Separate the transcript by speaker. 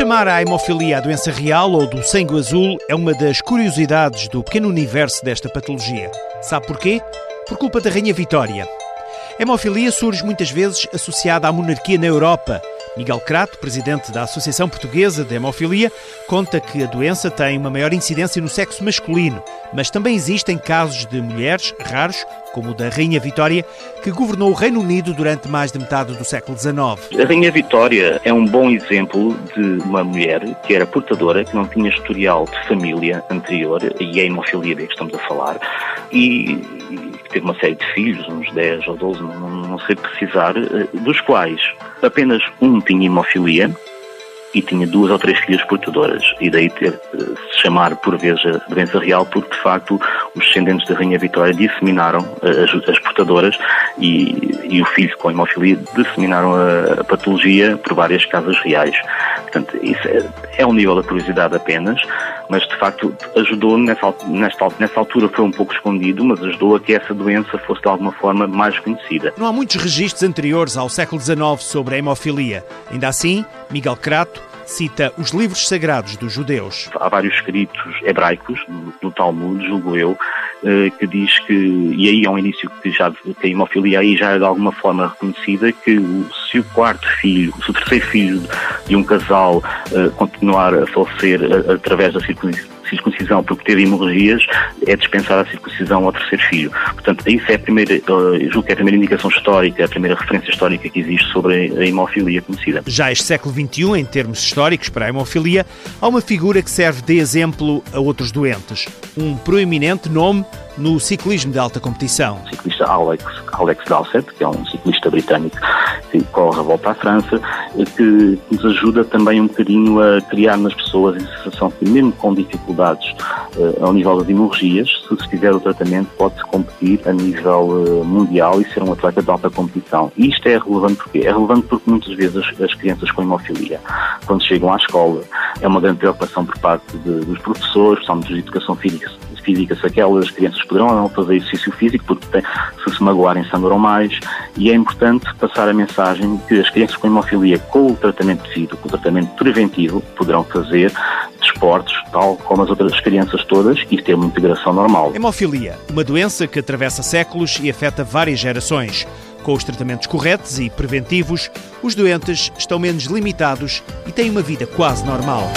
Speaker 1: chamar a hemofilia a doença real ou do sangue azul é uma das curiosidades do pequeno universo desta patologia. Sabe porquê? Por culpa da Rainha Vitória. A hemofilia surge muitas vezes associada à monarquia na Europa Miguel Crato, presidente da Associação Portuguesa de Hemofilia, conta que a doença tem uma maior incidência no sexo masculino, mas também existem casos de mulheres, raros, como o da Rainha Vitória, que governou o Reino Unido durante mais de metade do século XIX.
Speaker 2: A Rainha Vitória é um bom exemplo de uma mulher que era portadora, que não tinha historial de família anterior, e é a hemofilia de que estamos a falar, e, teve uma série de filhos, uns 10 ou 12, não, não sei precisar, eh, dos quais apenas um tinha hemofilia e tinha duas ou três filhas portadoras. E daí ter eh, chamar por vezes a doença real, porque de facto os descendentes da Rainha Vitória disseminaram eh, as, as portadoras e, e, o filho com hemofilia disseminaram a, a, patologia por várias casas reais. Portanto, isso é, é um nível da curiosidade apenas, mas de facto ajudou nessa, nesta, nessa altura foi um pouco escondido, mas ajudou a que essa doença fosse de alguma forma mais conhecida.
Speaker 1: Não há muitos registros anteriores ao século XIX sobre a hemofilia. Ainda assim, Miguel Crato cita os livros sagrados dos judeus.
Speaker 2: Há vários escritos hebraicos no Talmud, julgo eu, eh, que diz que, e aí é um início que já que a hemofilia aí já é de alguma forma reconhecida, que se o quarto filho, se o terceiro filho de um casal eh, continuar a falecer eh, através da circuncisão circuncisão porque teve hemorragias, é dispensada a circuncisão ao terceiro filho. Portanto, isso é a primeira, julgo que é a primeira indicação histórica, a primeira referência histórica que existe sobre a hemofilia conhecida.
Speaker 1: Já este século XXI, em termos históricos para a hemofilia, há uma figura que serve de exemplo a outros doentes. Um proeminente nome no ciclismo de alta competição.
Speaker 2: O ciclista Alex, Alex Dowsett, que é um ciclista britânico que corre a volta à França, que nos ajuda também um bocadinho a criar nas pessoas a sensação que, mesmo com dificuldades uh, ao nível das hemorragias, se se fizer o tratamento, pode-se competir a nível uh, mundial e ser um atleta de alta competição. E isto é relevante porque é relevante porque muitas vezes as, as crianças com hemofilia, quando chegam à escola, é uma grande preocupação por parte de, dos professores, principalmente de educação física, física, se aquelas crianças poderão ou não fazer exercício físico, porque tem, se se magoarem sangram mais, e é importante passar a mensagem que as crianças com hemofilia, com o tratamento devido, com o tratamento preventivo, poderão fazer desportos, tal como as outras crianças todas, e ter uma integração normal.
Speaker 1: Hemofilia, uma doença que atravessa séculos e afeta várias gerações. Com os tratamentos corretos e preventivos, os doentes estão menos limitados e têm uma vida quase normal.